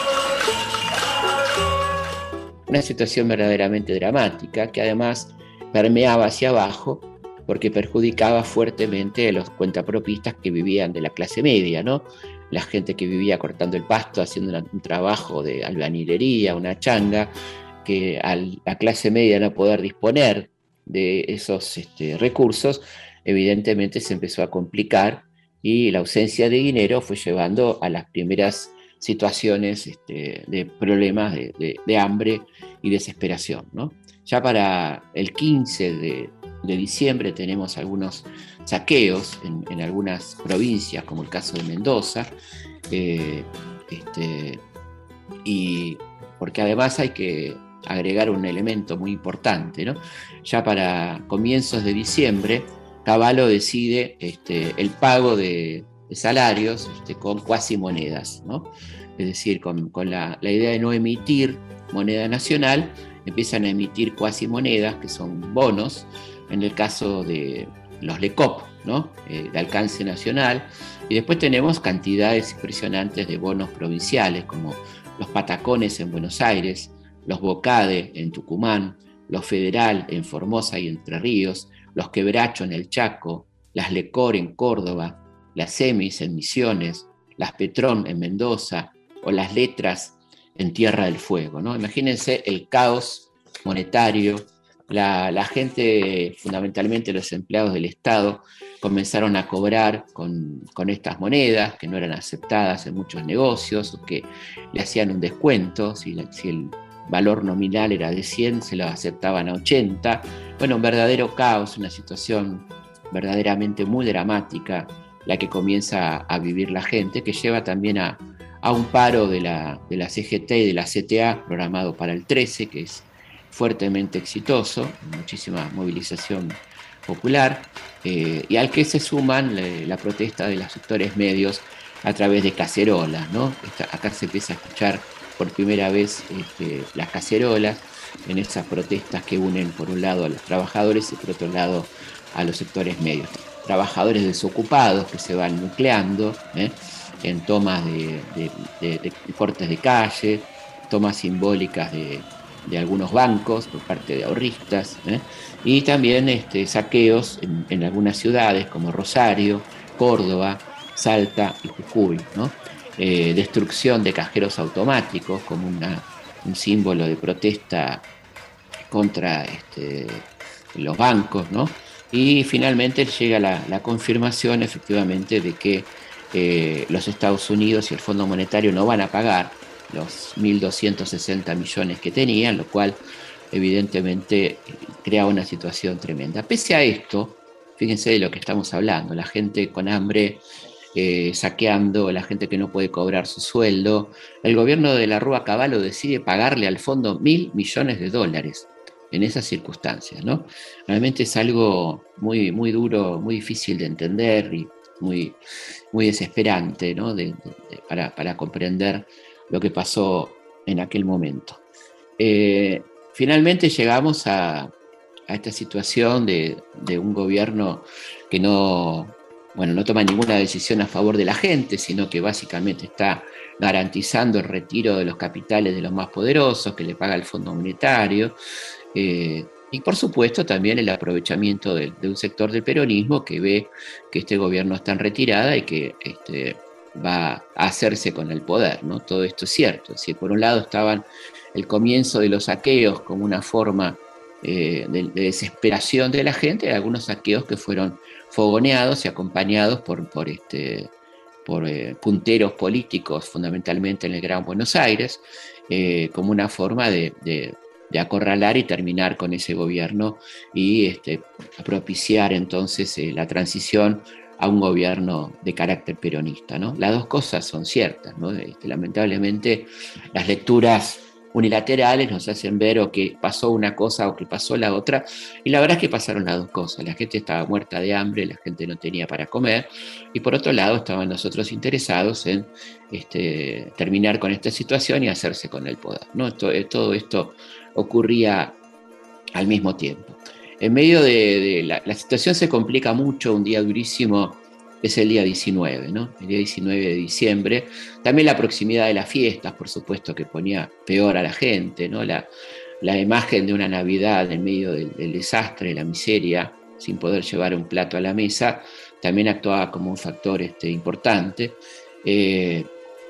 Una situación verdaderamente dramática que además permeaba hacia abajo porque perjudicaba fuertemente a los cuentapropistas que vivían de la clase media, ¿no? La gente que vivía cortando el pasto, haciendo un trabajo de albañilería, una changa, que a la clase media no poder disponer de esos este, recursos, evidentemente se empezó a complicar y la ausencia de dinero fue llevando a las primeras situaciones este, de problemas de, de- de hambre y desesperación. ¿no? Ya para el 15 de, de diciembre tenemos algunos saqueos en, algunas provincias, como el caso de Mendoza, eh, este, y porque además hay que agregar un elemento muy importante. ¿no? Ya para comienzos de diciembre, Caballo decide este, el pago de, de salarios este, con cuasi monedas, ¿no? es decir, con, con la, la idea de no emitir moneda nacional, empiezan a emitir cuasi monedas, que son bonos, en el caso de los LECOP, ¿no? Eh, de alcance nacional, y después tenemos cantidades impresionantes de bonos provinciales, como los Patacones en Buenos Aires, los Bocade en Tucumán, los Federal en Formosa y Entre Ríos, los Quebracho en el Chaco, las Lecor en Córdoba, las Semis en Misiones, las Petrón en Mendoza o las Letras en Tierra del Fuego. ¿no? Imagínense el caos monetario, la, gente, fundamentalmente los empleados del Estado, comenzaron a cobrar con, con estas monedas que no eran aceptadas en muchos negocios o que le hacían un descuento, si el valor nominal era de 100, se lo aceptaban a 80. Bueno, un verdadero caos, una situación verdaderamente muy dramática, la que comienza a vivir la gente, que lleva también a, a un paro de la, de la CGT y de la CTA programado para el 13, que es fuertemente exitoso, muchísima movilización popular, eh, y al que se suman eh, la protesta de los sectores medios a través de cacerolas. ¿no? Acá se empieza a escuchar por primera vez este, las cacerolas en esas protestas que unen por un lado a los trabajadores y por otro lado a los sectores medios. Trabajadores desocupados que se van nucleando ¿eh? en tomas de- de- de cortes de calle, tomas simbólicas de, de algunos bancos por parte de ahorristas, ¿eh? y también este, saqueos en, algunas ciudades como Rosario, Córdoba, Salta y Jujuy. Eh, destrucción de cajeros automáticos como una- un símbolo de protesta contra este, los bancos. Y finalmente llega la, la confirmación efectivamente de que eh, los Estados Unidos y el Fondo Monetario no van a pagar los 1.260 millones que tenían, lo cual evidentemente eh, crea una situación tremenda. Pese a esto, fíjense de lo que estamos hablando, la gente con hambre eh, saqueando, la gente que no puede cobrar su sueldo, el gobierno de la Rúa Caballo decide pagarle al fondo mil millones de dólares en esas circunstancias, ¿no? Realmente es algo muy, muy duro, muy difícil de entender y muy, muy desesperante, ¿no? Para, para comprender lo que pasó en aquel momento. Eh, finalmente llegamos a, esta situación de, de un gobierno que no, bueno, no toma ninguna decisión a favor de la gente, sino que básicamente está garantizando el retiro de los capitales de los más poderosos, que le paga el Fondo Monetario, eh, y por supuesto también el aprovechamiento de, de un sector del peronismo que ve que este gobierno está en retirada y que este, va a hacerse con el poder. ¿no? Todo esto es cierto. Es decir, por un lado estaban el comienzo de los saqueos como una forma eh, de, de desesperación de la gente, algunos saqueos que fueron fogoneados y acompañados por, este, eh, punteros políticos, fundamentalmente en el Gran Buenos Aires, eh, como una forma de, acorralar y terminar con ese gobierno y este, propiciar entonces la transición a un gobierno de carácter peronista. ¿no? Las dos cosas son ciertas. ¿no? Este, lamentablemente las lecturas unilaterales nos hacen ver o que pasó una cosa o que pasó la otra, y la verdad es que pasaron las dos cosas. La gente estaba muerta de hambre, la gente no tenía para comer, y por otro lado estaban nosotros interesados en este, terminar con esta situación y hacerse con el poder. ¿no? Eh, todo esto ocurría al mismo tiempo. En medio de, la, situación se complica mucho, un día durísimo es el día 19, ¿no? El día 19 de diciembre. También la proximidad de las fiestas, por supuesto, que ponía peor a la gente, ¿no? La, la imagen de una Navidad en medio del, desastre, de la miseria, sin poder llevar un plato a la mesa, también actuaba como un factor este, importante. Eh,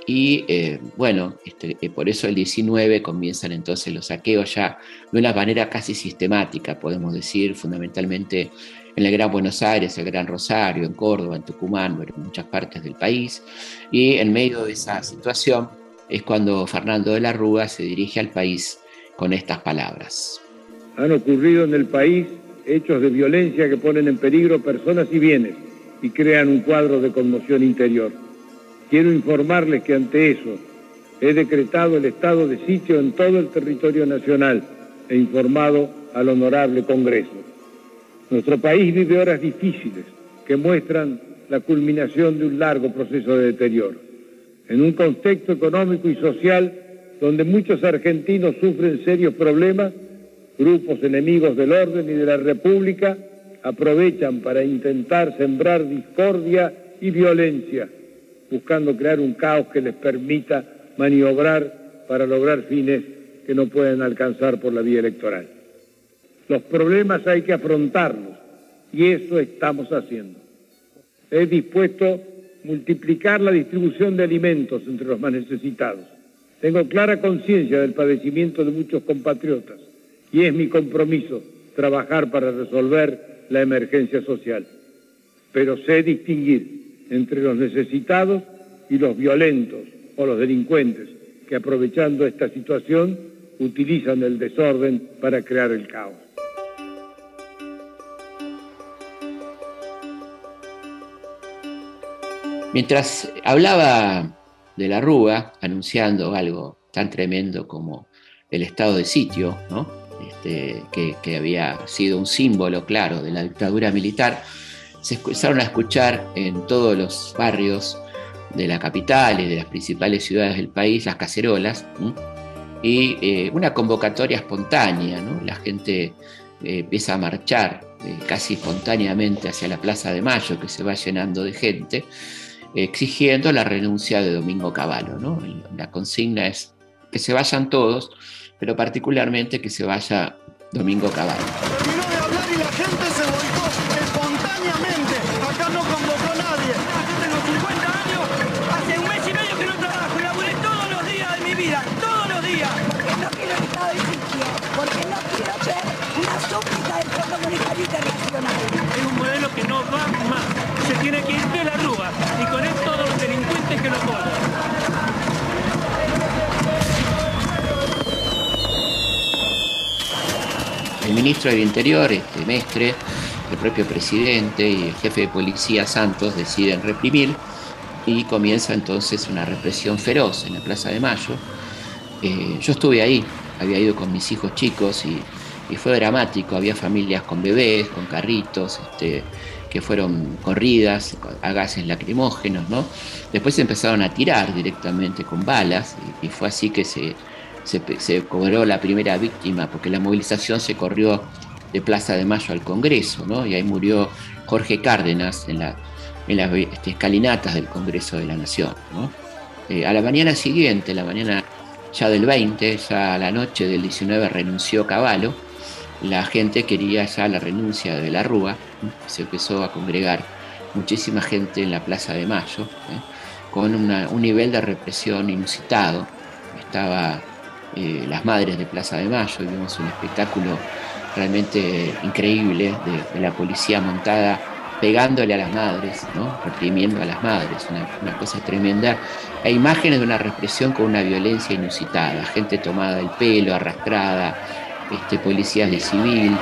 y eh, bueno, este, eh, por eso el 19 comienzan entonces los saqueos ya de una manera casi sistemática, podemos decir, fundamentalmente en el Gran Buenos Aires, el Gran Rosario, en Córdoba, en Tucumán, bueno, en muchas partes del país. Y en medio de esa situación es cuando Fernando de la Rúa se dirige al país con estas palabras. Han ocurrido en el país hechos de violencia que ponen en peligro personas y bienes y crean un cuadro de conmoción interior. Quiero informarles que ante eso he decretado el estado de sitio en todo el territorio nacional e informado al honorable Congreso. Nuestro país vive horas difíciles que muestran la culminación de un largo proceso de deterioro. En un contexto económico y social donde muchos argentinos sufren serios problemas, grupos enemigos del orden y de la República aprovechan para intentar sembrar discordia y violencia, buscando crear un caos que les permita maniobrar para lograr fines que no pueden alcanzar por la vía electoral. Los problemas hay que afrontarlos y eso estamos haciendo. He dispuesto multiplicar la distribución de alimentos entre los más necesitados. Tengo clara conciencia del padecimiento de muchos compatriotas y es mi compromiso trabajar para resolver la emergencia social. Pero sé distinguir entre los necesitados y los violentos o los delincuentes que aprovechando esta situación utilizan el desorden para crear el caos. Mientras hablaba de la Rúa, anunciando algo tan tremendo como el estado de sitio, ¿no? Este, que, que había sido un símbolo claro de la dictadura militar, se empezaron a escuchar en todos los barrios de la capital y de las principales ciudades del país las cacerolas y eh, una convocatoria espontánea, la gente eh, empieza a marchar eh, casi espontáneamente hacia la Plaza de Mayo que se va llenando de gente exigiendo la renuncia de Domingo Cavallo. La consigna es que se vayan todos, pero particularmente que se vaya Domingo Cavallo. Terminó de hablar y la gente se volcó espontáneamente. Acá no convocó a nadie. Yo tengo 50 años, hace un mes y medio que no trabajo y laburé todos los días de mi vida, todos los días. Porque no quiero el estado de sitio, porque no quiero ser una súplica del Fondo Monetario Internacional. Es un modelo que no va más. Se tiene que ir de la rúa y con él todos los delincuentes que lo ponen. El ministro del Interior, este Mestre, el propio presidente y el jefe de policía Santos deciden reprimir y comienza entonces una represión feroz en la Plaza de Mayo. Eh, yo estuve ahí, había ido con mis hijos chicos y fue dramático, había familias con bebés, con carritos, este, que fueron corridas a gases lacrimógenos, ¿no? Después empezaron a tirar directamente con balas y, y fue así que se, se, cobró la primera víctima, porque la movilización se corrió de Plaza de Mayo al Congreso, ¿no? Y ahí murió Jorge Cárdenas en, la, las este, escalinatas del Congreso de la Nación, ¿no? Eh, a la mañana siguiente, la mañana ya del 20, ya a la noche del 19 renunció Caballo, la gente quería ya la renuncia de la Rúa, se empezó a congregar muchísima gente en la Plaza de Mayo, ¿eh? con un nivel de represión inusitado. Estaba eh, las madres de Plaza de Mayo, vimos un espectáculo realmente increíble de, la policía montada pegándole a las madres, ¿no? reprimiendo a las madres, una, cosa tremenda, e imágenes de una represión con una violencia inusitada, gente tomada del pelo, arrastrada, este, policías de civil.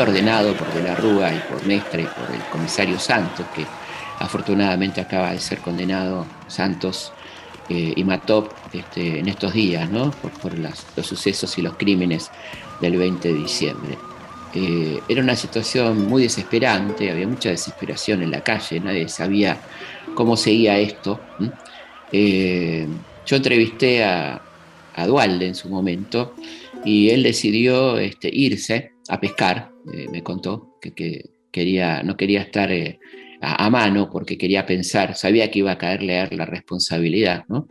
Ordenado por De la Rúa y por Mestre y por el comisario Santos, que afortunadamente acaba de ser condenado Santos eh, y Matop este, en estos días, ¿no? por, los sucesos y los crímenes del 20 de diciembre. Eh, era una situación muy desesperante, había mucha desesperación en la calle, nadie sabía cómo seguía esto. Eh, yo entrevisté a, a, Dualde en su momento y él decidió este, irse a pescar, eh, me contó que, que, quería, no quería estar eh, a, mano porque quería pensar, sabía que iba a caerle a la responsabilidad, ¿no?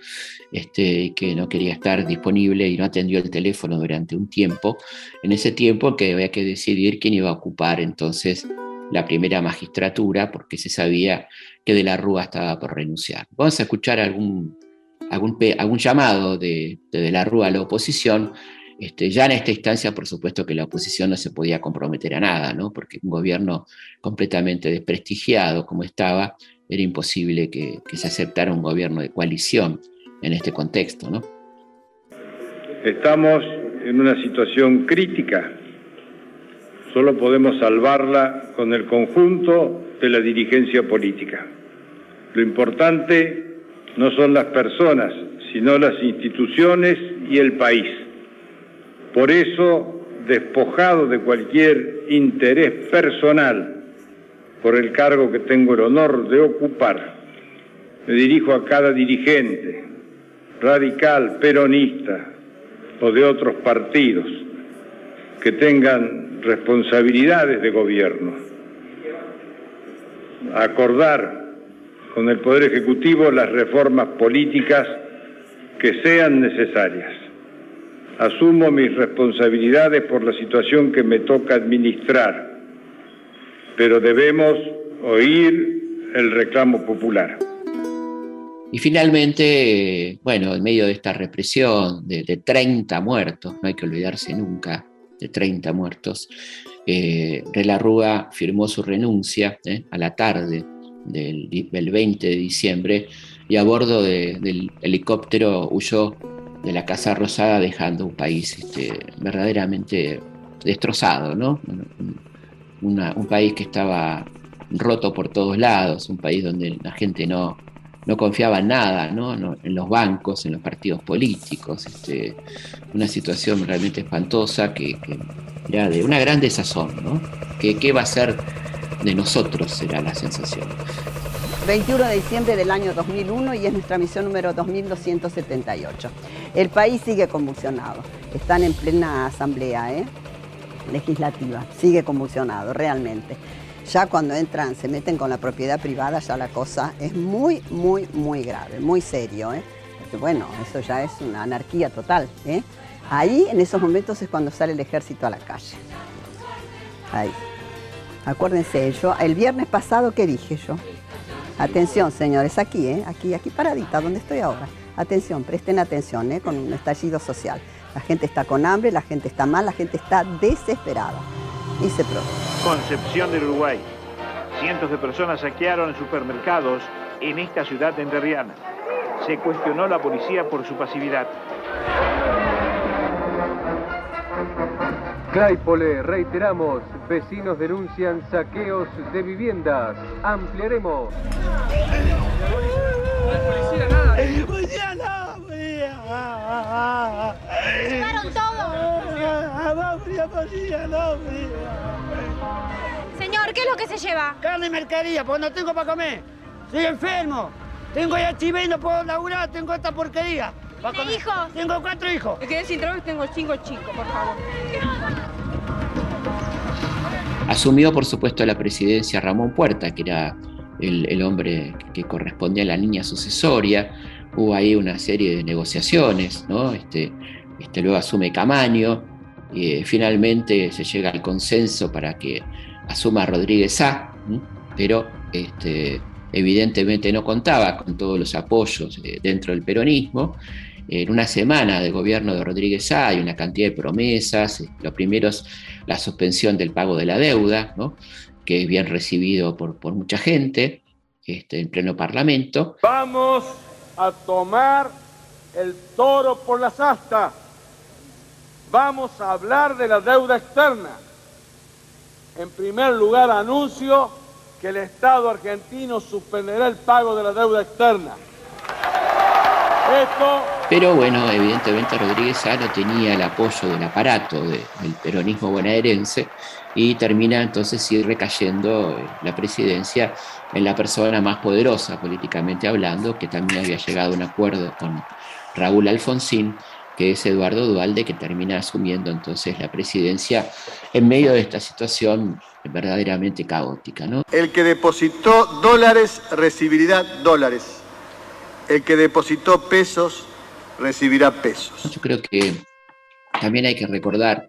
Este, que no quería estar disponible y no atendió el teléfono durante un tiempo, en ese tiempo que había que decidir quién iba a ocupar entonces la primera magistratura porque se sabía que de la Rúa estaba por renunciar. Vamos a escuchar algún, algún, algún llamado de, de, de la Rúa a la oposición este, ya en esta instancia, por supuesto que la oposición no se podía comprometer a nada, ¿no? porque un gobierno completamente desprestigiado como estaba, era imposible que, se aceptara un gobierno de coalición en este contexto. Estamos en una situación crítica. Solo podemos salvarla con el conjunto de la dirigencia política. Lo importante no son las personas, sino las instituciones y el país. Por eso, despojado de cualquier interés personal por el cargo que tengo el honor de ocupar, me dirijo a cada dirigente, radical, peronista o de otros partidos que tengan responsabilidades de gobierno, a acordar con el Poder Ejecutivo las reformas políticas que sean necesarias asumo mis responsabilidades por la situación que me toca administrar, pero debemos oír el reclamo popular. Y finalmente, bueno, en medio de esta represión de, de 30 muertos, no hay que olvidarse nunca de 30 muertos, eh, Relarrúa firmó su renuncia eh, a la tarde del, del, 20 de diciembre y a bordo de, del helicóptero huyó de la Casa Rosada dejando un país este, verdaderamente destrozado, ¿no? Un país que estaba roto por todos lados, un país donde la gente no, no confiaba en nada, ¿no? En los bancos, en los partidos políticos, este, una situación realmente espantosa que, que era de una gran desazón, ¿no? ¿Qué, ¿Qué va a ser de nosotros? Será la sensación. 21 de diciembre del año 2001 y es nuestra misión número 2278. El país sigue convulsionado, están en plena asamblea ¿eh? legislativa, sigue convulsionado realmente. Ya cuando entran, se meten con la propiedad privada, ya la cosa es muy, muy, muy grave, muy serio. ¿eh? Porque bueno, eso ya es una anarquía total. ¿eh? Ahí, en esos momentos, es cuando sale el ejército a la calle. Ahí. Acuérdense, yo el viernes pasado, ¿qué dije yo? Atención, señores, aquí, ¿eh? aquí, aquí paradita, donde estoy ahora. Atención, presten atención ¿eh? con un estallido social. La gente está con hambre, la gente está mal, la gente está desesperada. Y se produce. Concepción del Uruguay. Cientos de personas saquearon supermercados en esta ciudad entrerriana. Se cuestionó la policía por su pasividad. Claypole, reiteramos, vecinos denuncian saqueos de viviendas. Ampliaremos. ¡Policía no! ¡Quemaron todo! ¡Policía no! Señor, ¿qué es lo que se lleva? Carne y mercadería, porque no tengo para comer. Estoy enfermo. Tengo ya y no puedo laburar, tengo esta porquería. Pa' ¿De comer. hijos? Tengo cuatro hijos. Me quedé sin trabajo y tengo cinco chicos, por favor. Asumió, por supuesto, la presidencia Ramón Puerta, que era el, el hombre que correspondía a la línea sucesoria. Hubo ahí una serie de negociaciones, ¿no? Este, este, luego asume Camaño, y eh, finalmente se llega al consenso para que asuma Rodríguez Sá, ¿m? pero este, evidentemente no contaba con todos los apoyos eh, dentro del peronismo. En una semana de gobierno de Rodríguez Sá hay una cantidad de promesas. eh, Lo primero la suspensión del pago de la deuda, que es bien recibido por, por mucha gente este, en pleno parlamento. Vamos a tomar el toro por las astas. Vamos a hablar de la deuda externa. En primer lugar, anuncio que el Estado argentino suspenderá el pago de la deuda externa. Pero bueno, evidentemente Rodríguez Sá no tenía el apoyo del aparato de- del peronismo bonaerense y termina entonces sí recayendo la presidencia en la persona más poderosa políticamente hablando, que también había llegado a un acuerdo con Raúl Alfonsín, que es Eduardo Dualde, que termina asumiendo entonces la presidencia en medio de esta situación verdaderamente caótica. ¿no? El que depositó dólares recibirá dólares. El que depositó pesos recibirá pesos. Yo creo que también hay que recordar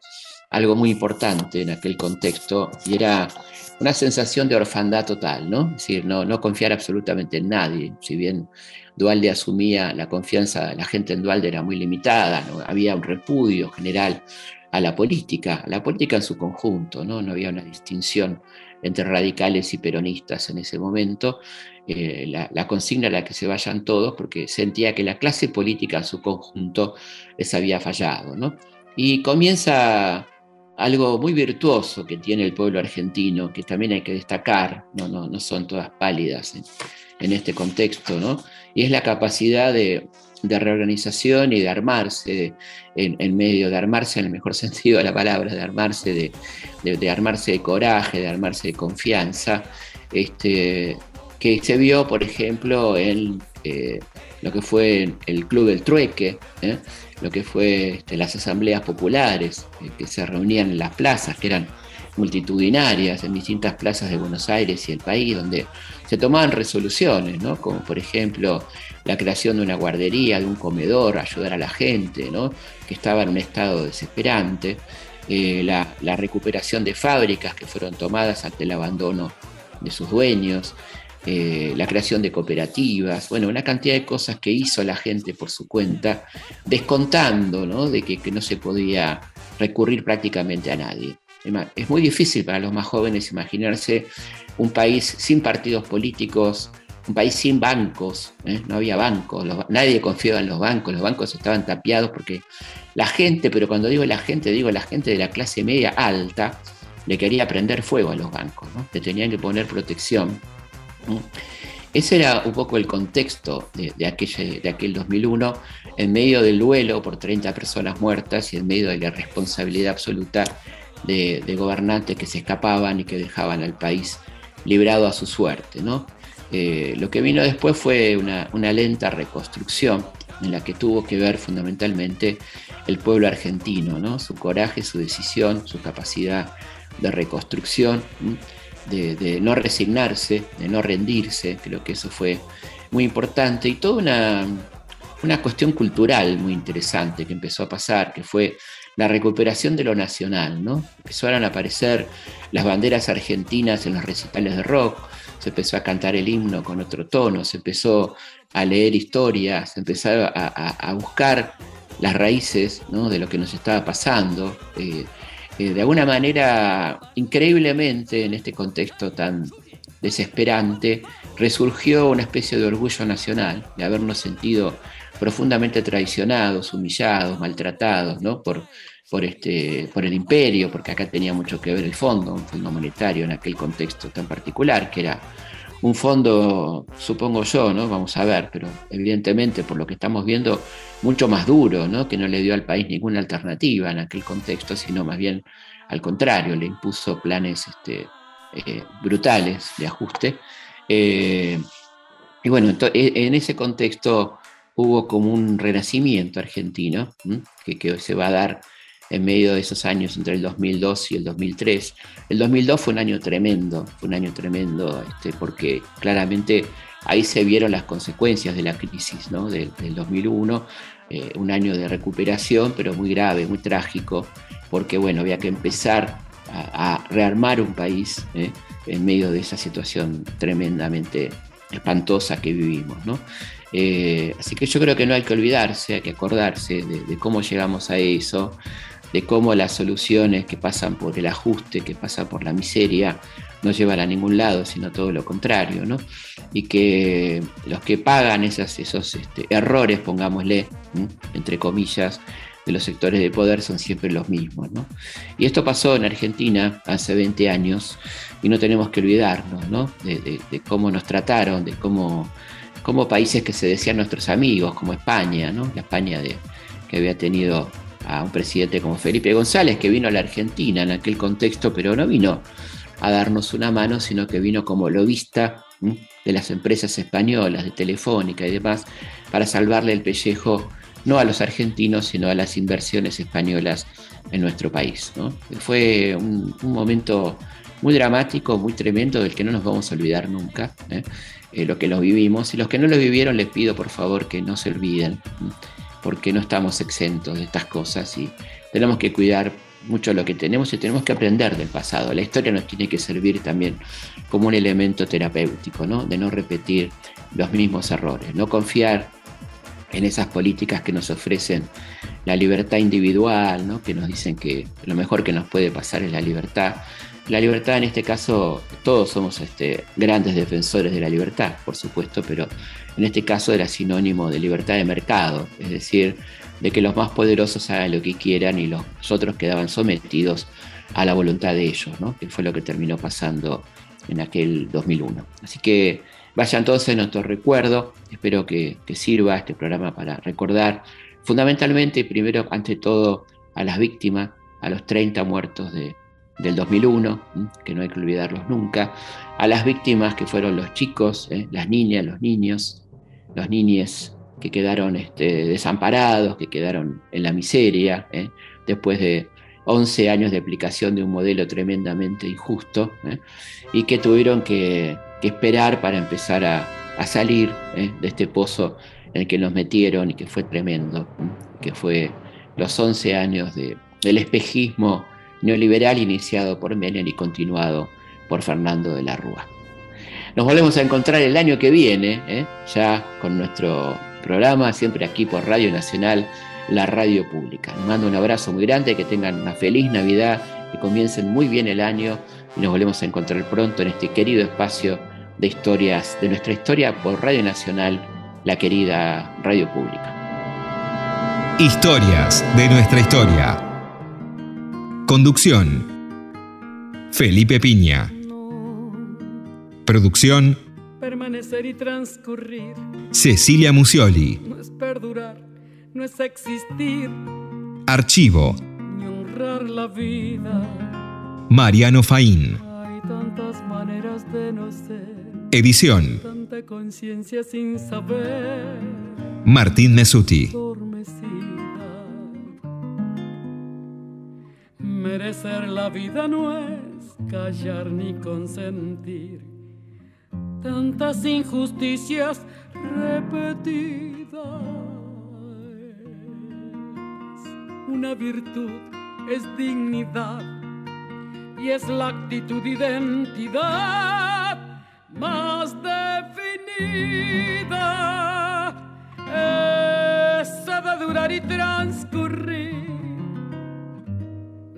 algo muy importante en aquel contexto y era una sensación de orfandad total, ¿no? Es decir, no, confiar absolutamente en nadie. Si bien Dualde asumía la confianza la gente en Dualde era muy limitada, ¿no? había un repudio general a la política, a la política en su conjunto, ¿no? No había una distinción entre radicales y peronistas en ese momento. Eh, la, la consigna era que se vayan todos porque sentía que la clase política en su conjunto les había fallado, ¿no? Y comienza algo muy virtuoso que tiene el pueblo argentino, que también hay que destacar, no, no, no son todas pálidas en, este contexto. Y es la capacidad de, de reorganización y de armarse en, en medio, de armarse en el mejor sentido de la palabra, de armarse de, de- de armarse de coraje, de armarse de confianza, este, que se vio, por ejemplo, en eh, lo que fue el Club del Trueque, ¿eh? lo que fue este, las asambleas populares eh, que se reunían en las plazas, que eran multitudinarias en distintas plazas de Buenos Aires y el país, donde se tomaban resoluciones, ¿no? como por ejemplo la creación de una guardería, de un comedor, ayudar a la gente ¿no? que estaba en un estado desesperante, la recuperación de fábricas que fueron tomadas ante el abandono de sus dueños, eh, la creación de cooperativas, bueno, una cantidad de cosas que hizo la gente por su cuenta, descontando ¿no? de que, no se podía recurrir prácticamente a nadie. Es muy difícil para los más jóvenes imaginarse un país sin partidos políticos, un país sin bancos, ¿eh? no había bancos, nadie confiaba en los bancos, los bancos estaban tapiados porque la gente, pero cuando digo la gente, digo la gente de la clase media alta, le quería prender fuego a los bancos, ¿no? le tenían que poner protección. Ese era un poco el contexto de, aquella- de aquel 2001, en medio del duelo por 30 personas muertas y en medio de la responsabilidad absoluta de, gobernantes que se escapaban y que dejaban al país librado a su suerte. ¿no? Eh, lo que vino después fue una, lenta reconstrucción en la que tuvo que ver fundamentalmente el pueblo argentino, ¿no? su coraje, su decisión, su capacidad de reconstrucción. De, no resignarse, de no rendirse, creo que eso fue muy importante y toda una, una cuestión cultural muy interesante que empezó a pasar, que fue la recuperación de lo nacional, ¿no? Empezaron a aparecer las banderas argentinas en los recitales de rock, se empezó a cantar el himno con otro tono, se empezó a leer historias, se empezó a buscar las raíces ¿no? de lo que nos estaba pasando. eh, de alguna manera, increíblemente, en este contexto tan desesperante, resurgió una especie de orgullo nacional, de habernos sentido profundamente traicionados, humillados, maltratados, ¿no? por, por, este, por el imperio, porque acá tenía mucho que ver el fondo, un fondo monetario en aquel contexto tan particular, que era un fondo, supongo yo, ¿no? Vamos a ver, pero evidentemente por lo que estamos viendo, mucho más duro, ¿no? Que no le dio al país ninguna alternativa en aquel contexto, sino más bien al contrario, le impuso planes este, eh, brutales de ajuste. Eh, y bueno, e, en ese contexto hubo como un renacimiento argentino, que, que se va a dar en medio de esos años entre el 2002 y el 2003. El 2002 fue un año tremendo, fue un año tremendo, este, porque claramente ahí se vieron las consecuencias de la crisis ¿no? del, 2001, eh, un año de recuperación, pero muy grave, muy trágico, porque bueno, había que empezar a, rearmar un país ¿eh? en medio de esa situación tremendamente espantosa que vivimos. ¿no? Eh, así que yo creo que no hay que olvidarse, hay que acordarse de cómo llegamos a eso, de cómo las soluciones que pasan por el ajuste, que pasan por la miseria, no llevan a ningún lado, sino todo lo contrario, ¿no? Y que los que pagan esas, esos este, errores, pongámosle, entre comillas, de los sectores de poder son siempre los mismos, ¿no? Y esto pasó en Argentina hace 20 años y no tenemos que olvidarnos, ¿no? De, cómo nos trataron, de cómo, cómo, países que se decían nuestros amigos, como España, ¿no? La España que había tenido a un presidente como Felipe González, que vino a la Argentina en aquel contexto, pero no vino a darnos una mano, sino que vino como lobista de las empresas españolas, de Telefónica y demás, para salvarle el pellejo no a los argentinos, sino a las inversiones españolas en nuestro país. Fue un, momento muy dramático, muy tremendo, del que no nos vamos a olvidar nunca, ¿eh? Eh, lo que lo vivimos. Y los que no lo vivieron, les pido por favor que no se olviden porque no estamos exentos de estas cosas y tenemos que cuidar mucho lo que tenemos y tenemos que aprender del pasado. La historia nos tiene que servir también como un elemento terapéutico, ¿no? de no repetir los mismos errores, no confiar en esas políticas que nos ofrecen la libertad individual, ¿no? que nos dicen que lo mejor que nos puede pasar es la libertad. La libertad en este caso, todos somos este, grandes defensores de la libertad, por supuesto, pero en este caso era sinónimo de libertad de mercado, es decir, de que los más poderosos hagan lo que quieran y los otros quedaban sometidos a la voluntad de ellos, ¿no? que fue lo que terminó pasando en aquel 2001. Así que vayan todos en nuestro recuerdo, espero que, sirva este programa para recordar fundamentalmente, primero, ante todo, a las víctimas, a los 30 muertos de, del 2001, que no hay que olvidarlos nunca, a las víctimas que fueron los chicos, ¿eh? las niñas, los niños, los niñes que quedaron este, desamparados, que quedaron en la miseria, ¿eh? después de 11 años de aplicación de un modelo tremendamente injusto, ¿eh? y que tuvieron que, esperar para empezar a, salir de este pozo en el que nos metieron y que fue tremendo, que fue los 11 años del espejismo neoliberal iniciado por Menem y continuado por Fernando de la Rúa. Nos volvemos a encontrar el año que viene, ¿eh? ya con nuestro programa, siempre aquí por Radio Nacional, la radio pública. Les mando un abrazo muy grande, que tengan una feliz Navidad, que comiencen muy bien el año y nos volvemos a encontrar pronto en este querido espacio de historias, de nuestra historia por Radio Nacional, la querida radio pública. Historias de nuestra historia. Conducción. Felipe Piña. Producción. Permanecer y transcurrir. Cecilia Musioli. No es perdurar, no es existir. Archivo. Ni honrar la vida. Mariano Faín. Hay tantas maneras de no ser. Edición. Tanta conciencia sin saber. Martín Mesuti. Merecer la vida no es callar ni consentir tantas injusticias repetidas. Una virtud es dignidad y es la actitud identidad más definida. Esa de durar y transcurrir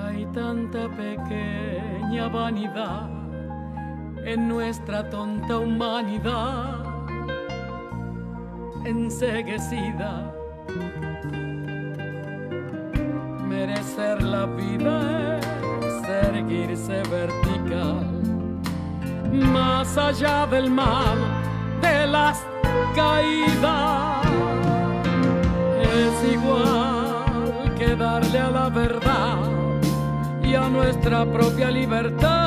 hay tanta pequeña vanidad en nuestra tonta humanidad enseguecida. Merecer la vida es erguirse vertical, más allá del mal, de las caídas. Es igual que darle a la verdad nuestra propia libertad